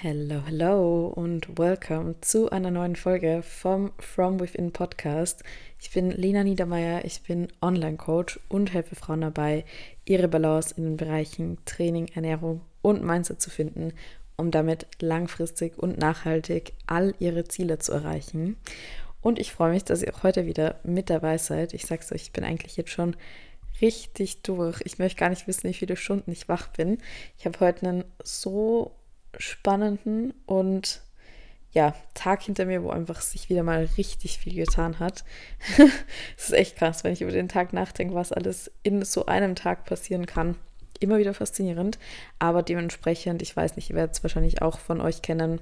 Hello, hello und welcome zu einer neuen Folge vom From Within Podcast. Ich bin Lena Niedermeyer, ich bin Online-Coach und helfe Frauen dabei, ihre Balance in den Bereichen Training, Ernährung und Mindset zu finden, um damit langfristig und nachhaltig all ihre Ziele zu erreichen. Und ich freue mich, dass ihr auch heute wieder mit dabei seid. Ich sag's euch, ich bin eigentlich jetzt schon richtig durch. Ich möchte gar nicht wissen, wie viele Stunden ich wach bin. Ich habe heute einen so spannenden und ja, Tag hinter mir, wo einfach sich wieder mal richtig viel getan hat. Es ist echt krass, wenn ich über den Tag nachdenke, was alles in so einem Tag passieren kann. Immer wieder faszinierend, aber dementsprechend, ich weiß nicht, ihr werdet es wahrscheinlich auch von euch kennen,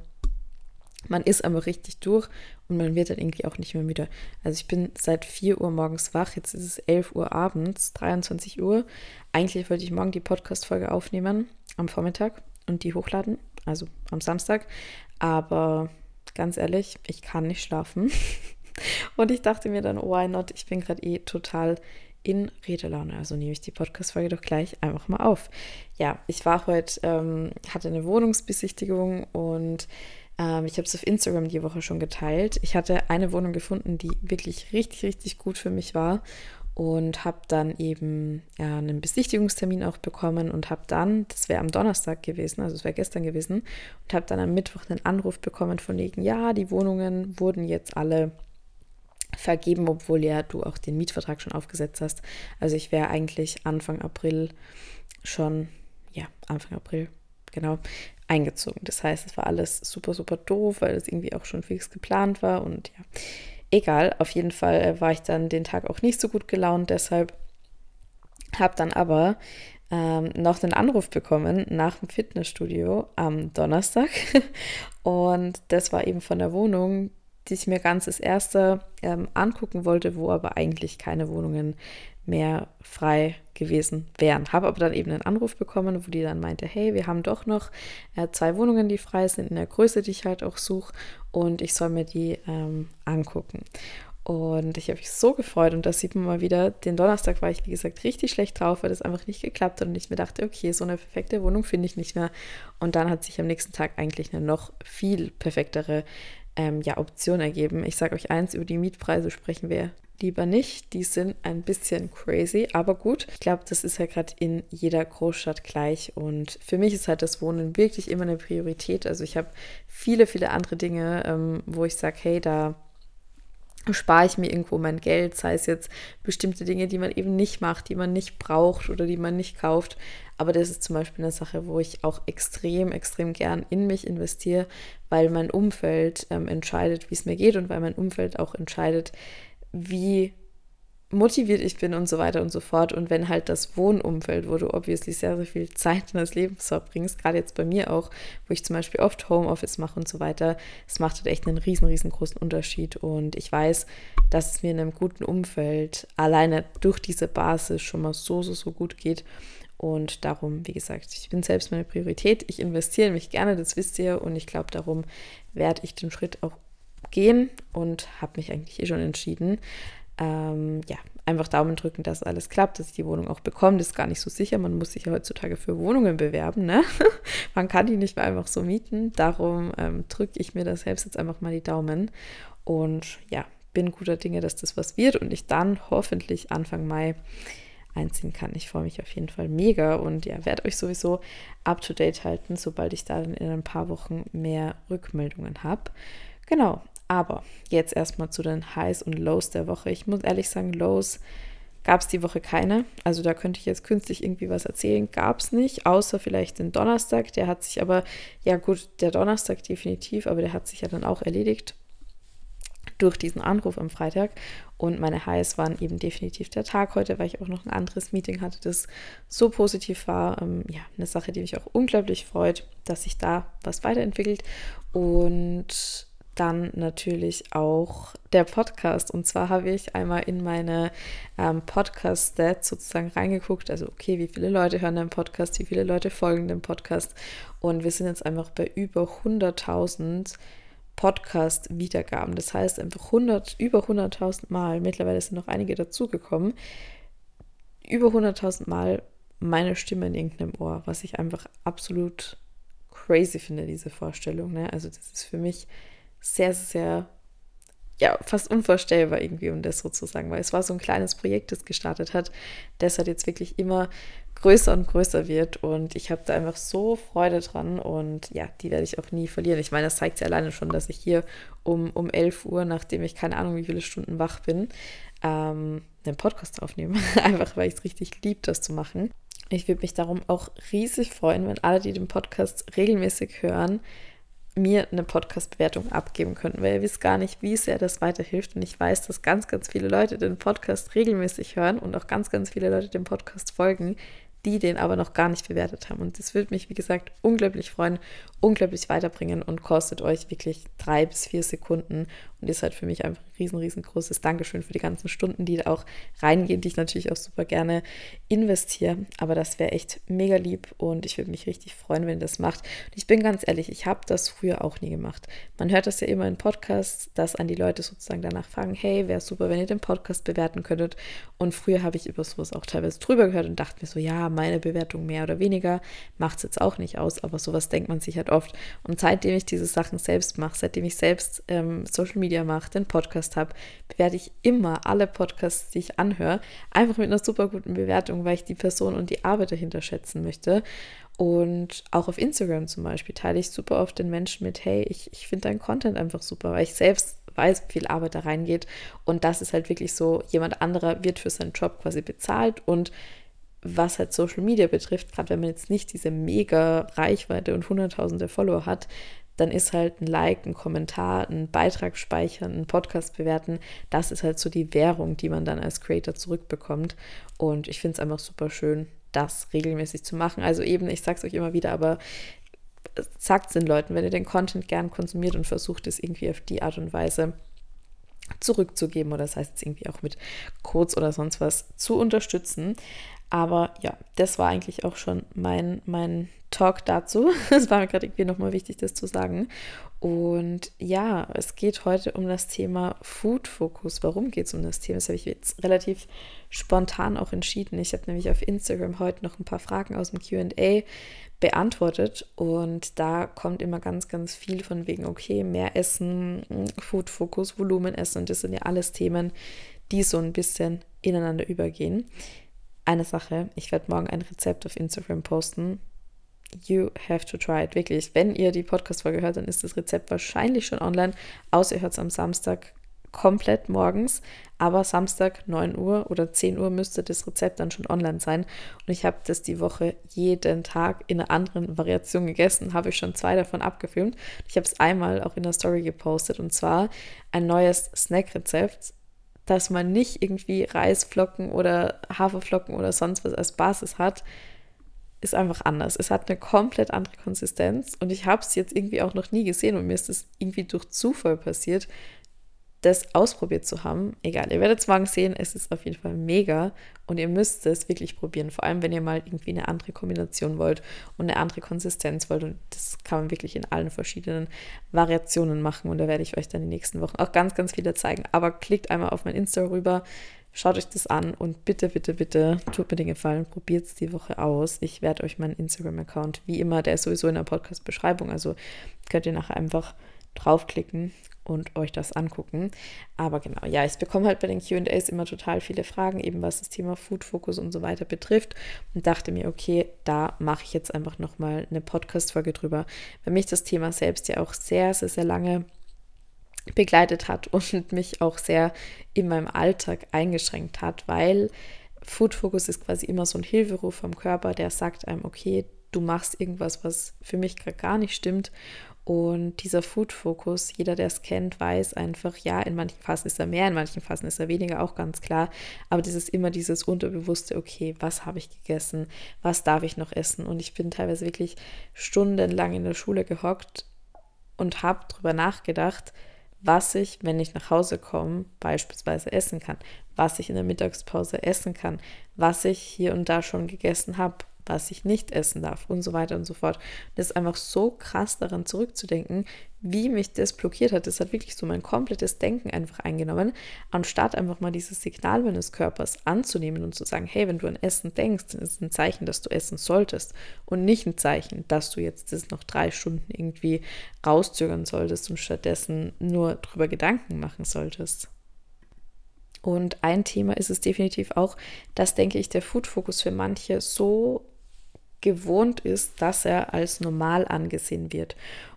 man ist aber richtig durch und man wird dann irgendwie auch nicht mehr müde. Also ich bin seit 4 Uhr morgens wach, jetzt ist es 11 Uhr abends, 23 Uhr. Eigentlich wollte ich morgen die Podcast-Folge aufnehmen am Vormittag und die hochladen, also am Samstag. Aber ganz ehrlich, ich kann nicht schlafen. und ich dachte mir dann, why not? Ich bin gerade eh total in Redelaune. Also nehme ich die Podcast-Folge doch gleich einfach mal auf. Ja, ich war heute, ähm, hatte eine Wohnungsbesichtigung und ähm, ich habe es auf Instagram die Woche schon geteilt. Ich hatte eine Wohnung gefunden, die wirklich richtig, richtig gut für mich war und habe dann eben ja, einen Besichtigungstermin auch bekommen und habe dann, das wäre am Donnerstag gewesen, also es wäre gestern gewesen, und habe dann am Mittwoch einen Anruf bekommen von wegen, ja, die Wohnungen wurden jetzt alle vergeben, obwohl ja du auch den Mietvertrag schon aufgesetzt hast. Also ich wäre eigentlich Anfang April schon, ja, Anfang April, genau, eingezogen. Das heißt, es war alles super, super doof, weil es irgendwie auch schon fix geplant war und ja Egal, auf jeden Fall äh, war ich dann den Tag auch nicht so gut gelaunt, deshalb habe dann aber ähm, noch einen Anruf bekommen nach dem Fitnessstudio am Donnerstag und das war eben von der Wohnung, die ich mir ganz das erste ähm, angucken wollte, wo aber eigentlich keine Wohnungen mehr frei gewesen wären. Habe aber dann eben einen Anruf bekommen, wo die dann meinte, hey, wir haben doch noch äh, zwei Wohnungen, die frei sind, in der Größe, die ich halt auch suche und ich soll mir die ähm, angucken. Und ich habe mich so gefreut und das sieht man mal wieder. Den Donnerstag war ich, wie gesagt, richtig schlecht drauf, weil das einfach nicht geklappt hat und ich mir dachte, okay, so eine perfekte Wohnung finde ich nicht mehr. Und dann hat sich am nächsten Tag eigentlich eine noch viel perfektere ähm, ja, Option ergeben. Ich sage euch eins, über die Mietpreise sprechen wir lieber nicht. Die sind ein bisschen crazy, aber gut. Ich glaube, das ist ja gerade in jeder Großstadt gleich. Und für mich ist halt das Wohnen wirklich immer eine Priorität. Also ich habe viele, viele andere Dinge, ähm, wo ich sage, hey, da spare ich mir irgendwo mein Geld, sei es jetzt bestimmte Dinge, die man eben nicht macht, die man nicht braucht oder die man nicht kauft. Aber das ist zum Beispiel eine Sache, wo ich auch extrem, extrem gern in mich investiere, weil mein Umfeld ähm, entscheidet, wie es mir geht und weil mein Umfeld auch entscheidet, wie motiviert ich bin und so weiter und so fort. Und wenn halt das Wohnumfeld, wo du obviously sehr, sehr viel Zeit in das Leben verbringst, gerade jetzt bei mir auch, wo ich zum Beispiel oft Homeoffice mache und so weiter, es macht halt echt einen riesen, riesengroßen Unterschied. Und ich weiß, dass es mir in einem guten Umfeld alleine durch diese Basis schon mal so, so, so gut geht. Und darum, wie gesagt, ich bin selbst meine Priorität. Ich investiere in mich gerne, das wisst ihr. Und ich glaube, darum werde ich den Schritt auch gehen und habe mich eigentlich eh schon entschieden. Ähm, ja, einfach Daumen drücken, dass alles klappt, dass ich die Wohnung auch bekomme. Das ist gar nicht so sicher. Man muss sich ja heutzutage für Wohnungen bewerben. Ne? Man kann die nicht mehr einfach so mieten. Darum ähm, drücke ich mir da selbst jetzt einfach mal die Daumen. Und ja, bin guter Dinge, dass das was wird und ich dann hoffentlich Anfang Mai einziehen kann. Ich freue mich auf jeden Fall mega und ja, werde euch sowieso up to date halten, sobald ich da in ein paar Wochen mehr Rückmeldungen habe. Genau, aber jetzt erstmal zu den Highs und Lows der Woche. Ich muss ehrlich sagen, Lows gab es die Woche keine. Also da könnte ich jetzt künstlich irgendwie was erzählen. Gab es nicht, außer vielleicht den Donnerstag. Der hat sich aber, ja gut, der Donnerstag definitiv, aber der hat sich ja dann auch erledigt durch diesen Anruf am Freitag. Und meine Highs waren eben definitiv der Tag heute, weil ich auch noch ein anderes Meeting hatte, das so positiv war. Ähm, ja, eine Sache, die mich auch unglaublich freut, dass sich da was weiterentwickelt. Und dann natürlich auch der Podcast. Und zwar habe ich einmal in meine ähm, Podcast-Stats sozusagen reingeguckt. Also, okay, wie viele Leute hören den Podcast, wie viele Leute folgen dem Podcast. Und wir sind jetzt einfach bei über 100.000 Podcast-Wiedergaben. Das heißt einfach 100, über 100.000 Mal, mittlerweile sind noch einige dazugekommen, über 100.000 Mal meine Stimme in irgendeinem Ohr, was ich einfach absolut crazy finde, diese Vorstellung. Ne? Also das ist für mich sehr, sehr, ja, fast unvorstellbar irgendwie, um das so zu sagen, weil es war so ein kleines Projekt, das gestartet hat, das hat jetzt wirklich immer größer und größer wird und ich habe da einfach so Freude dran und ja, die werde ich auch nie verlieren. Ich meine, das zeigt ja alleine schon, dass ich hier um, um 11 Uhr, nachdem ich keine Ahnung, wie viele Stunden wach bin, ähm, einen Podcast aufnehme. einfach, weil ich es richtig liebe, das zu machen. Ich würde mich darum auch riesig freuen, wenn alle, die den Podcast regelmäßig hören, mir eine Podcast-Bewertung abgeben könnten, weil ihr wisst gar nicht, wie sehr das weiterhilft. Und ich weiß, dass ganz, ganz viele Leute den Podcast regelmäßig hören und auch ganz, ganz viele Leute dem Podcast folgen, die den aber noch gar nicht bewertet haben. Und das würde mich, wie gesagt, unglaublich freuen, unglaublich weiterbringen und kostet euch wirklich drei bis vier Sekunden und ist halt für mich einfach ein riesen, riesengroßes Dankeschön für die ganzen Stunden, die da auch reingehen, die ich natürlich auch super gerne investiere. Aber das wäre echt mega lieb und ich würde mich richtig freuen, wenn ihr das macht. Und ich bin ganz ehrlich, ich habe das früher auch nie gemacht. Man hört das ja immer in Podcasts, dass an die Leute sozusagen danach fragen, hey, wäre super, wenn ihr den Podcast bewerten könntet. Und früher habe ich über sowas auch teilweise drüber gehört und dachte mir so, ja, meine Bewertung mehr oder weniger macht es jetzt auch nicht aus, aber sowas denkt man sich halt oft. Und seitdem ich diese Sachen selbst mache, seitdem ich selbst ähm, Social Media Media mache, den Podcast habe, bewerte ich immer alle Podcasts, die ich anhöre, einfach mit einer super guten Bewertung, weil ich die Person und die Arbeit dahinter schätzen möchte. Und auch auf Instagram zum Beispiel teile ich super oft den Menschen mit, hey, ich, ich finde deinen Content einfach super, weil ich selbst weiß, wie viel Arbeit da reingeht. Und das ist halt wirklich so, jemand anderer wird für seinen Job quasi bezahlt und was halt Social Media betrifft, gerade wenn man jetzt nicht diese mega Reichweite und hunderttausende Follower hat, dann ist halt ein Like, ein Kommentar, ein Beitrag speichern, ein Podcast bewerten, das ist halt so die Währung, die man dann als Creator zurückbekommt. Und ich finde es einfach super schön, das regelmäßig zu machen. Also eben, ich sage es euch immer wieder, aber sagt es den Leuten, wenn ihr den Content gern konsumiert und versucht es irgendwie auf die Art und Weise zurückzugeben oder das heißt jetzt irgendwie auch mit Codes oder sonst was zu unterstützen. Aber ja, das war eigentlich auch schon mein, mein Talk dazu. Es war mir gerade irgendwie nochmal wichtig, das zu sagen. Und ja, es geht heute um das Thema Food Focus. Warum geht es um das Thema? Das habe ich jetzt relativ spontan auch entschieden. Ich habe nämlich auf Instagram heute noch ein paar Fragen aus dem QA beantwortet und da kommt immer ganz, ganz viel von wegen, okay, mehr Essen, Food Focus, Volumen essen und das sind ja alles Themen, die so ein bisschen ineinander übergehen. Eine Sache, ich werde morgen ein Rezept auf Instagram posten. You have to try it. Wirklich. Wenn ihr die Podcast-Folge hört, dann ist das Rezept wahrscheinlich schon online, außer ihr hört es am Samstag komplett morgens. Aber Samstag 9 Uhr oder 10 Uhr müsste das Rezept dann schon online sein. Und ich habe das die Woche jeden Tag in einer anderen Variation gegessen. Habe ich schon zwei davon abgefilmt. Ich habe es einmal auch in der Story gepostet. Und zwar ein neues Snack-Rezept dass man nicht irgendwie Reisflocken oder Haferflocken oder sonst was als Basis hat, ist einfach anders. Es hat eine komplett andere Konsistenz und ich habe es jetzt irgendwie auch noch nie gesehen und mir ist es irgendwie durch Zufall passiert, das ausprobiert zu haben. Egal, ihr werdet es morgen sehen, es ist auf jeden Fall mega und ihr müsst es wirklich probieren. Vor allem, wenn ihr mal irgendwie eine andere Kombination wollt und eine andere Konsistenz wollt. Und das kann man wirklich in allen verschiedenen Variationen machen. Und da werde ich euch dann die nächsten Wochen auch ganz, ganz viele zeigen. Aber klickt einmal auf mein Insta rüber. Schaut euch das an und bitte, bitte, bitte, tut mir den Gefallen, probiert es die Woche aus. Ich werde euch meinen Instagram-Account, wie immer, der ist sowieso in der Podcast-Beschreibung, also könnt ihr nachher einfach draufklicken und euch das angucken. Aber genau, ja, ich bekomme halt bei den QAs immer total viele Fragen, eben was das Thema Food Focus und so weiter betrifft. Und dachte mir, okay, da mache ich jetzt einfach nochmal eine Podcast-Folge drüber, weil mich das Thema selbst ja auch sehr, sehr, sehr lange begleitet hat und mich auch sehr in meinem Alltag eingeschränkt hat, weil Food Focus ist quasi immer so ein Hilferuf vom Körper, der sagt einem, okay, du machst irgendwas, was für mich gerade gar nicht stimmt und dieser Food-Fokus, jeder, der es kennt, weiß einfach, ja, in manchen Phasen ist er mehr, in manchen Phasen ist er weniger, auch ganz klar. Aber dieses immer dieses unterbewusste, okay, was habe ich gegessen, was darf ich noch essen? Und ich bin teilweise wirklich stundenlang in der Schule gehockt und habe darüber nachgedacht, was ich, wenn ich nach Hause komme, beispielsweise essen kann, was ich in der Mittagspause essen kann, was ich hier und da schon gegessen habe, was ich nicht essen darf und so weiter und so fort. Das ist einfach so krass daran zurückzudenken, wie mich das blockiert hat. Das hat wirklich so mein komplettes Denken einfach eingenommen, anstatt einfach mal dieses Signal meines Körpers anzunehmen und zu sagen, hey, wenn du an Essen denkst, dann ist es ein Zeichen, dass du essen solltest und nicht ein Zeichen, dass du jetzt das noch drei Stunden irgendwie rauszögern solltest und stattdessen nur darüber Gedanken machen solltest. Und ein Thema ist es definitiv auch, dass, denke ich, der Food-Fokus für manche so gewohnt ist, dass er als normal angesehen wird.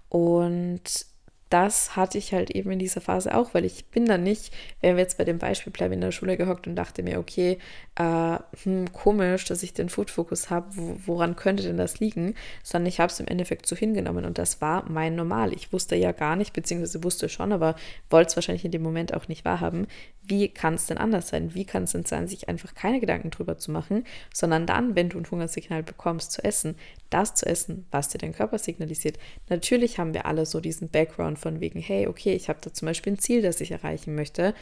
Und das hatte ich halt eben in dieser Phase auch, weil ich bin dann nicht, wenn wir jetzt bei dem Beispiel bleiben, in der Schule gehockt und dachte mir, okay, äh, hm, komisch, dass ich den Food-Fokus habe, wo, woran könnte denn das liegen? Sondern ich habe es im Endeffekt so hingenommen und das war mein Normal. Ich wusste ja gar nicht, beziehungsweise wusste schon, aber wollte es wahrscheinlich in dem Moment auch nicht wahrhaben, wie kann es denn anders sein? Wie kann es denn sein, sich einfach keine Gedanken drüber zu machen, sondern dann, wenn du ein Hungersignal bekommst, zu essen, das zu essen, was dir dein Körper signalisiert. Natürlich haben wir alle so diesen Background von wegen, hey, okay, ich habe da zum Beispiel ein Ziel, das ich erreichen möchte,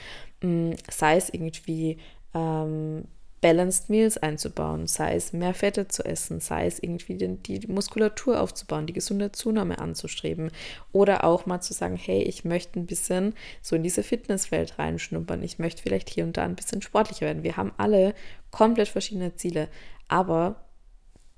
mm, sei es irgendwie ähm, Balanced Meals einzubauen, sei es mehr Fette zu essen, sei es irgendwie die, die, Muskulatur aufzubauen, die gesunde Zunahme anzustreben oder auch mal zu sagen, hey, ich möchte ein bisschen so in diese Fitnesswelt reinschnuppern, ich möchte vielleicht hier und da ein bisschen sportlicher werden. Wir haben alle komplett verschiedene Ziele, aber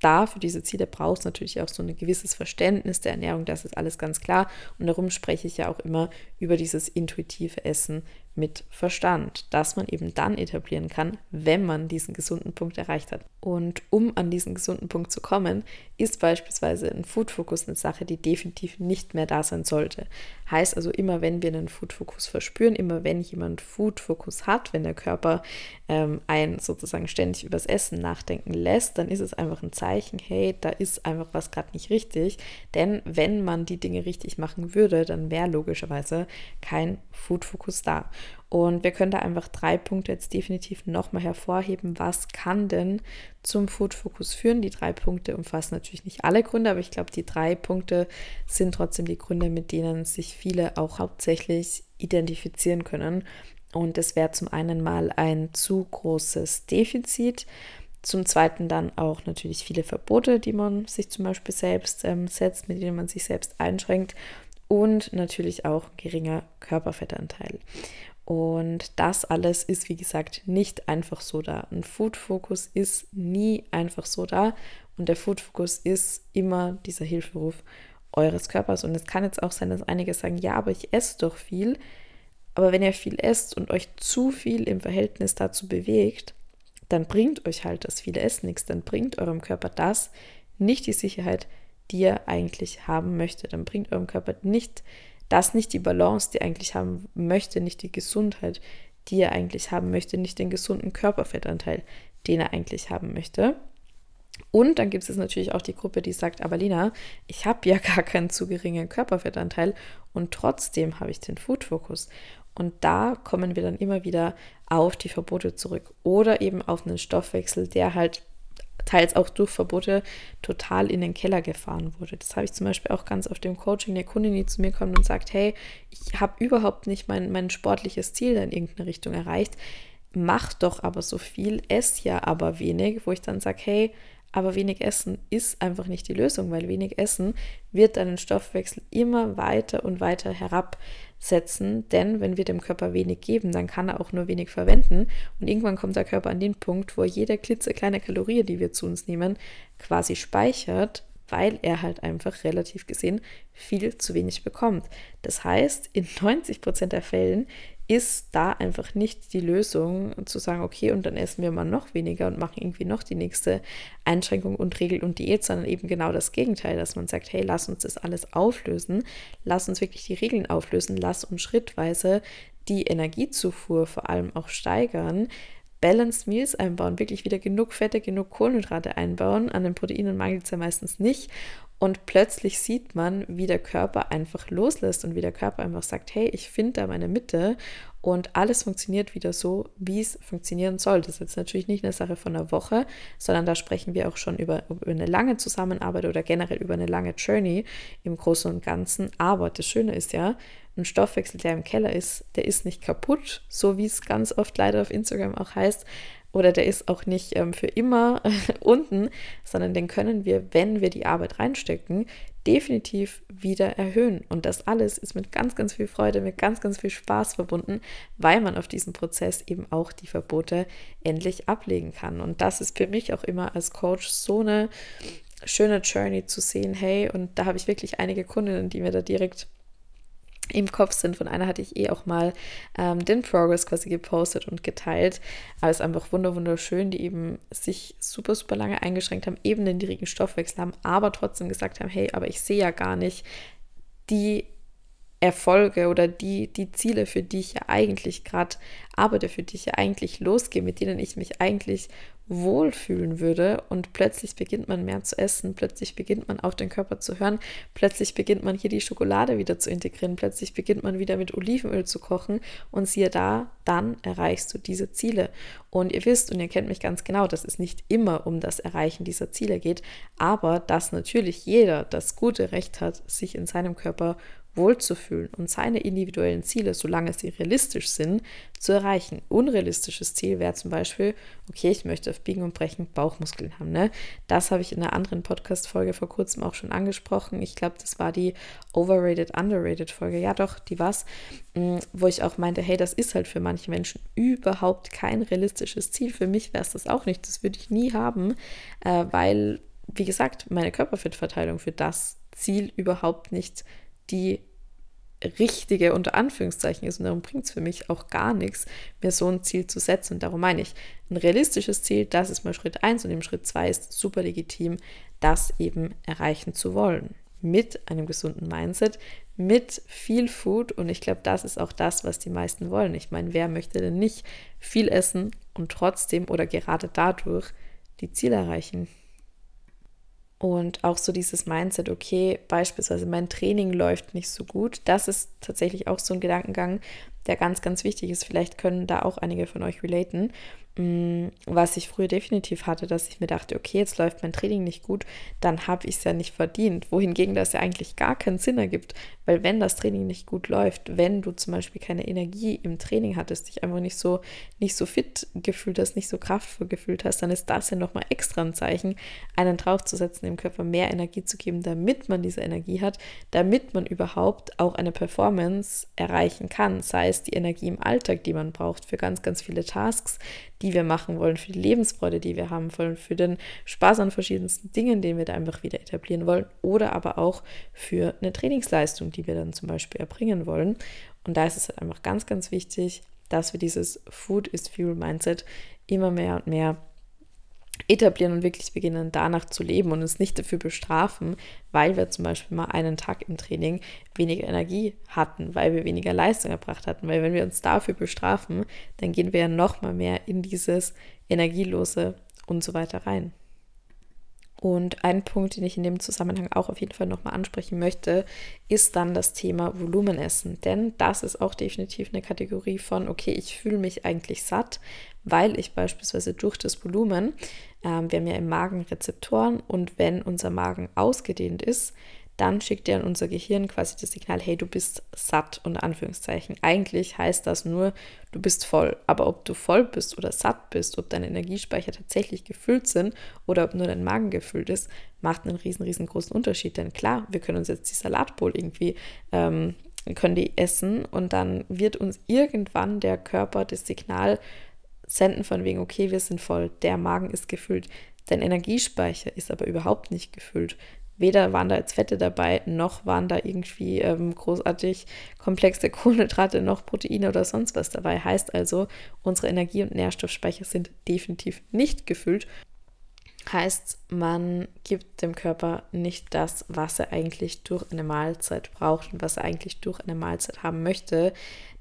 da für diese Ziele brauchst du natürlich auch so ein gewisses Verständnis der Ernährung, das ist alles ganz klar. Und darum spreche ich ja auch immer über dieses intuitive Essen mit Verstand, das man eben dann etablieren kann, wenn man diesen gesunden Punkt erreicht hat. Und um an diesen gesunden Punkt zu kommen, ist beispielsweise ein Food-Fokus eine Sache, die definitiv nicht mehr da sein sollte. Heißt also, immer wenn wir einen Food-Fokus verspüren, immer wenn jemand Food-Fokus hat, wenn der Körper ähm, einen sozusagen ständig übers Essen nachdenken lässt, dann ist es einfach ein Zeichen, hey, da ist einfach was gerade nicht richtig. Denn wenn man die Dinge richtig machen würde, dann wäre logischerweise kein Food-Fokus da. Und wir können da einfach drei Punkte jetzt definitiv nochmal hervorheben. Was kann denn zum Food Focus führen? Die drei Punkte umfassen natürlich nicht alle Gründe, aber ich glaube, die drei Punkte sind trotzdem die Gründe, mit denen sich viele auch hauptsächlich identifizieren können. Und es wäre zum einen mal ein zu großes Defizit. Zum Zweiten dann auch natürlich viele Verbote, die man sich zum Beispiel selbst ähm, setzt, mit denen man sich selbst einschränkt. Und natürlich auch geringer Körperfettanteil. Und das alles ist, wie gesagt, nicht einfach so da. Ein Food-Fokus ist nie einfach so da. Und der Food-Fokus ist immer dieser Hilferuf eures Körpers. Und es kann jetzt auch sein, dass einige sagen, ja, aber ich esse doch viel. Aber wenn ihr viel esst und euch zu viel im Verhältnis dazu bewegt, dann bringt euch halt das viele Essen nichts. Dann bringt eurem Körper das nicht die Sicherheit, die er eigentlich haben möchte. Dann bringt eurem Körper nicht das nicht die Balance, die er eigentlich haben möchte, nicht die Gesundheit, die er eigentlich haben möchte, nicht den gesunden Körperfettanteil, den er eigentlich haben möchte. Und dann gibt es natürlich auch die Gruppe, die sagt, aber Lina, ich habe ja gar keinen zu geringen Körperfettanteil und trotzdem habe ich den Food-Fokus. Und da kommen wir dann immer wieder auf die Verbote zurück oder eben auf einen Stoffwechsel, der halt teils auch durch Verbote total in den Keller gefahren wurde. Das habe ich zum Beispiel auch ganz auf dem Coaching der Kundin, die zu mir kommt und sagt, hey, ich habe überhaupt nicht mein, mein sportliches Ziel in irgendeine Richtung erreicht, mach doch aber so viel, ess ja aber wenig, wo ich dann sage, hey, aber wenig Essen ist einfach nicht die Lösung, weil wenig Essen wird deinen Stoffwechsel immer weiter und weiter herabsetzen. Denn wenn wir dem Körper wenig geben, dann kann er auch nur wenig verwenden. Und irgendwann kommt der Körper an den Punkt, wo jede klitzekleine Kalorie, die wir zu uns nehmen, quasi speichert, weil er halt einfach relativ gesehen viel zu wenig bekommt. Das heißt, in 90 Prozent der Fällen ist da einfach nicht die Lösung zu sagen, okay, und dann essen wir mal noch weniger und machen irgendwie noch die nächste Einschränkung und Regel und Diät, sondern eben genau das Gegenteil, dass man sagt, hey, lass uns das alles auflösen, lass uns wirklich die Regeln auflösen, lass uns schrittweise die Energiezufuhr vor allem auch steigern, Balanced Meals einbauen, wirklich wieder genug Fette, genug Kohlenhydrate einbauen. An den Proteinen mangelt es ja meistens nicht. Und plötzlich sieht man, wie der Körper einfach loslässt und wie der Körper einfach sagt, hey, ich finde da meine Mitte und alles funktioniert wieder so, wie es funktionieren soll. Das ist jetzt natürlich nicht eine Sache von einer Woche, sondern da sprechen wir auch schon über, über eine lange Zusammenarbeit oder generell über eine lange Journey im Großen und Ganzen. Aber das Schöne ist ja, ein Stoffwechsel, der im Keller ist, der ist nicht kaputt, so wie es ganz oft leider auf Instagram auch heißt, oder der ist auch nicht ähm, für immer unten, sondern den können wir, wenn wir die Arbeit reinstecken, definitiv wieder erhöhen. Und das alles ist mit ganz, ganz viel Freude, mit ganz, ganz viel Spaß verbunden, weil man auf diesem Prozess eben auch die Verbote endlich ablegen kann. Und das ist für mich auch immer als Coach so eine schöne Journey zu sehen, hey, und da habe ich wirklich einige Kundinnen, die mir da direkt im Kopf sind. Von einer hatte ich eh auch mal ähm, den Progress quasi gepostet und geteilt. Aber es ist einfach wunderschön, die eben sich super, super lange eingeschränkt haben, eben den niedrigen Stoffwechsel haben, aber trotzdem gesagt haben, hey, aber ich sehe ja gar nicht die Erfolge oder die, die Ziele, für die ich ja eigentlich gerade arbeite, für die ich ja eigentlich losgehe, mit denen ich mich eigentlich wohlfühlen würde und plötzlich beginnt man mehr zu essen, plötzlich beginnt man auf den Körper zu hören, plötzlich beginnt man hier die Schokolade wieder zu integrieren, plötzlich beginnt man wieder mit Olivenöl zu kochen und siehe da, dann erreichst du diese Ziele. Und ihr wisst und ihr kennt mich ganz genau, dass es nicht immer um das Erreichen dieser Ziele geht, aber dass natürlich jeder das gute Recht hat, sich in seinem Körper wohlzufühlen und seine individuellen Ziele, solange sie realistisch sind, zu erreichen. Unrealistisches Ziel wäre zum Beispiel, okay, ich möchte auf Biegen und Brechen Bauchmuskeln haben. Ne? Das habe ich in einer anderen Podcast-Folge vor kurzem auch schon angesprochen. Ich glaube, das war die Overrated, Underrated Folge. Ja, doch, die war's, mm, wo ich auch meinte, hey, das ist halt für manche Menschen überhaupt kein realistisches Ziel. Für mich wäre es das auch nicht. Das würde ich nie haben, äh, weil, wie gesagt, meine Körperfettverteilung für das Ziel überhaupt nicht die richtige unter Anführungszeichen ist und darum bringt es für mich auch gar nichts, mir so ein Ziel zu setzen. Und darum meine ich, ein realistisches Ziel, das ist mal Schritt 1 und im Schritt 2 ist super legitim, das eben erreichen zu wollen. Mit einem gesunden Mindset, mit viel Food und ich glaube, das ist auch das, was die meisten wollen. Ich meine, wer möchte denn nicht viel essen und trotzdem oder gerade dadurch die Ziele erreichen? Und auch so dieses Mindset, okay, beispielsweise mein Training läuft nicht so gut, das ist tatsächlich auch so ein Gedankengang, der ganz, ganz wichtig ist. Vielleicht können da auch einige von euch relaten. Mm, was ich früher definitiv hatte, dass ich mir dachte, okay, jetzt läuft mein Training nicht gut, dann habe ich es ja nicht verdient. Wohingegen das ja eigentlich gar keinen Sinn ergibt, weil wenn das Training nicht gut läuft, wenn du zum Beispiel keine Energie im Training hattest, dich einfach nicht so, nicht so fit gefühlt hast, nicht so kraftvoll gefühlt hast, dann ist das ja nochmal extra ein Zeichen, einen draufzusetzen, dem Körper mehr Energie zu geben, damit man diese Energie hat, damit man überhaupt auch eine Performance erreichen kann, sei es die Energie im Alltag, die man braucht für ganz, ganz viele Tasks, die wir machen wollen, für die Lebensfreude, die wir haben wollen, für den Spaß an verschiedensten Dingen, den wir da einfach wieder etablieren wollen oder aber auch für eine Trainingsleistung, die wir dann zum Beispiel erbringen wollen. Und da ist es halt einfach ganz, ganz wichtig, dass wir dieses Food is Fuel Mindset immer mehr und mehr etablieren und wirklich beginnen, danach zu leben und uns nicht dafür bestrafen, weil wir zum Beispiel mal einen Tag im Training weniger Energie hatten, weil wir weniger Leistung erbracht hatten. Weil wenn wir uns dafür bestrafen, dann gehen wir ja noch mal mehr in dieses Energielose und so weiter rein. Und ein Punkt, den ich in dem Zusammenhang auch auf jeden Fall nochmal ansprechen möchte, ist dann das Thema Volumenessen. Denn das ist auch definitiv eine Kategorie von, okay, ich fühle mich eigentlich satt, weil ich beispielsweise durch das Volumen, ähm, wir haben ja im Magen Rezeptoren und wenn unser Magen ausgedehnt ist, dann schickt er an unser Gehirn quasi das Signal, hey, du bist satt, unter Anführungszeichen. Eigentlich heißt das nur, du bist voll. Aber ob du voll bist oder satt bist, ob deine Energiespeicher tatsächlich gefüllt sind oder ob nur dein Magen gefüllt ist, macht einen riesen, riesengroßen Unterschied. Denn klar, wir können uns jetzt die Salatbowl irgendwie, ähm, können die essen und dann wird uns irgendwann der Körper das Signal senden von wegen, okay, wir sind voll, der Magen ist gefüllt. Dein Energiespeicher ist aber überhaupt nicht gefüllt. Weder waren da jetzt Fette dabei, noch waren da irgendwie ähm, großartig komplexe Kohlenhydrate, noch Proteine oder sonst was dabei. Heißt also, unsere Energie- und Nährstoffspeicher sind definitiv nicht gefüllt. Heißt, man gibt dem Körper nicht das, was er eigentlich durch eine Mahlzeit braucht und was er eigentlich durch eine Mahlzeit haben möchte.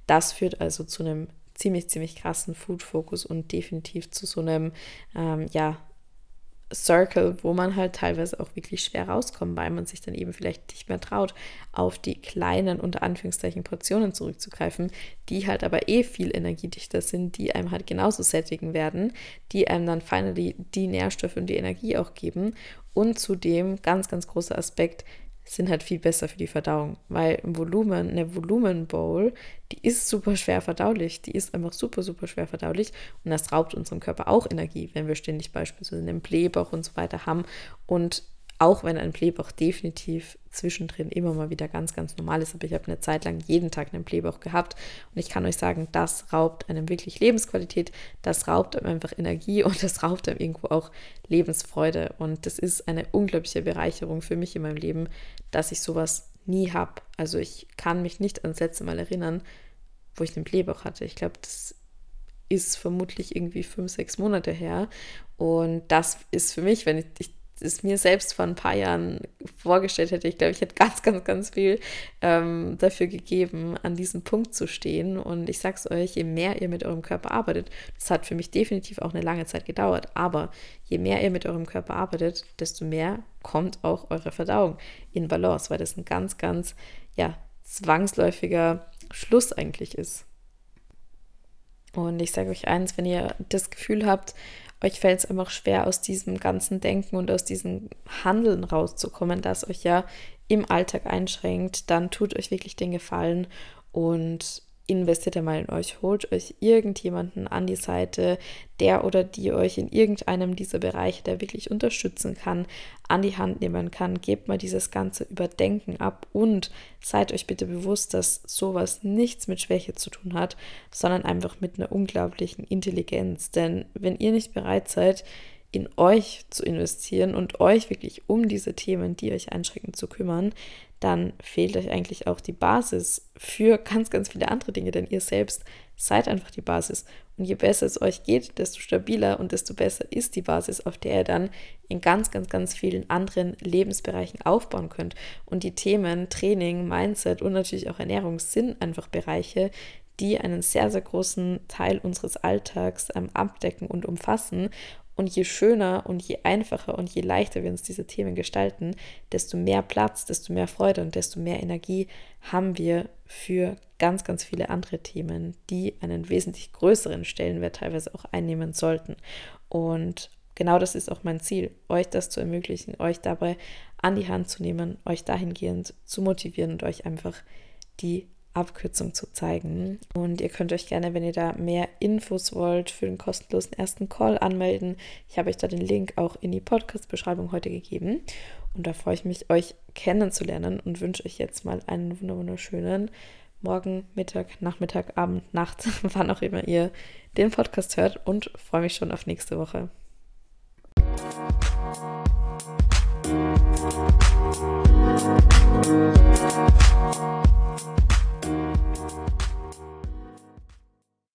Das führt also zu einem ziemlich, ziemlich krassen Food-Fokus und definitiv zu so einem, ähm, ja, Circle, wo man halt teilweise auch wirklich schwer rauskommt, weil man sich dann eben vielleicht nicht mehr traut, auf die kleinen, unter Anführungszeichen, Portionen zurückzugreifen, die halt aber eh viel energiedichter sind, die einem halt genauso sättigen werden, die einem dann finally die Nährstoffe und die Energie auch geben. Und zudem, ganz, ganz großer Aspekt, sind halt viel besser für die Verdauung, weil ein Volumen, eine Volumenbowl, die ist super schwer verdaulich, die ist einfach super, super schwer verdaulich. Und das raubt unserem Körper auch Energie, wenn wir ständig beispielsweise einen Blähbauch und so weiter haben. Und auch wenn ein Blähbauch definitiv zwischendrin immer mal wieder ganz, ganz normal ist. Aber ich habe eine Zeit lang jeden Tag einen Blähbauch gehabt. Und ich kann euch sagen, das raubt einem wirklich Lebensqualität, das raubt einem einfach Energie und das raubt einem irgendwo auch Lebensfreude. Und das ist eine unglaubliche Bereicherung für mich in meinem Leben, dass ich sowas nie habe. Also ich kann mich nicht ans letzte Mal erinnern, wo ich einen Blähbauch hatte. Ich glaube, das ist vermutlich irgendwie fünf, sechs Monate her. Und das ist für mich, wenn ich, ich es mir selbst vor ein paar Jahren vorgestellt hätte, ich glaube, ich hätte ganz, ganz, ganz viel ähm, dafür gegeben, an diesem Punkt zu stehen. Und ich sage es euch, je mehr ihr mit eurem Körper arbeitet, das hat für mich definitiv auch eine lange Zeit gedauert, aber je mehr ihr mit eurem Körper arbeitet, desto mehr kommt auch eure Verdauung in Balance, weil das ein ganz, ganz, ja, zwangsläufiger Schluss eigentlich ist. Und ich sage euch eins, wenn ihr das Gefühl habt, euch fällt es einfach schwer, aus diesem ganzen Denken und aus diesem Handeln rauszukommen, das euch ja im Alltag einschränkt, dann tut euch wirklich den Gefallen und investiert einmal in euch, holt euch irgendjemanden an die Seite, der oder die euch in irgendeinem dieser Bereiche, der wirklich unterstützen kann, an die Hand nehmen kann. Gebt mal dieses ganze Überdenken ab und seid euch bitte bewusst, dass sowas nichts mit Schwäche zu tun hat, sondern einfach mit einer unglaublichen Intelligenz. Denn wenn ihr nicht bereit seid, in euch zu investieren und euch wirklich um diese Themen, die euch einschränken, zu kümmern, dann fehlt euch eigentlich auch die Basis für ganz, ganz viele andere Dinge, denn ihr selbst seid einfach die Basis. Und je besser es euch geht, desto stabiler und desto besser ist die Basis, auf der ihr dann in ganz, ganz, ganz vielen anderen Lebensbereichen aufbauen könnt. Und die Themen Training, Mindset und natürlich auch Ernährung sind einfach Bereiche, die einen sehr, sehr großen Teil unseres Alltags ähm, abdecken und umfassen und je schöner und je einfacher und je leichter wir uns diese Themen gestalten, desto mehr Platz, desto mehr Freude und desto mehr Energie haben wir für ganz, ganz viele andere Themen, die einen wesentlich größeren Stellenwert teilweise auch einnehmen sollten. Und genau das ist auch mein Ziel, euch das zu ermöglichen, euch dabei an die Hand zu nehmen, euch dahingehend zu motivieren und euch einfach die Abkürzung zu zeigen. Und ihr könnt euch gerne, wenn ihr da mehr Infos wollt, für den kostenlosen ersten Call anmelden. Ich habe euch da den Link auch in die Podcast-Beschreibung heute gegeben. Und da freue ich mich, euch kennenzulernen und wünsche euch jetzt mal einen wunderschönen Morgen, Mittag, Nachmittag, Abend, Nacht, wann auch immer ihr den Podcast hört und freue mich schon auf nächste Woche.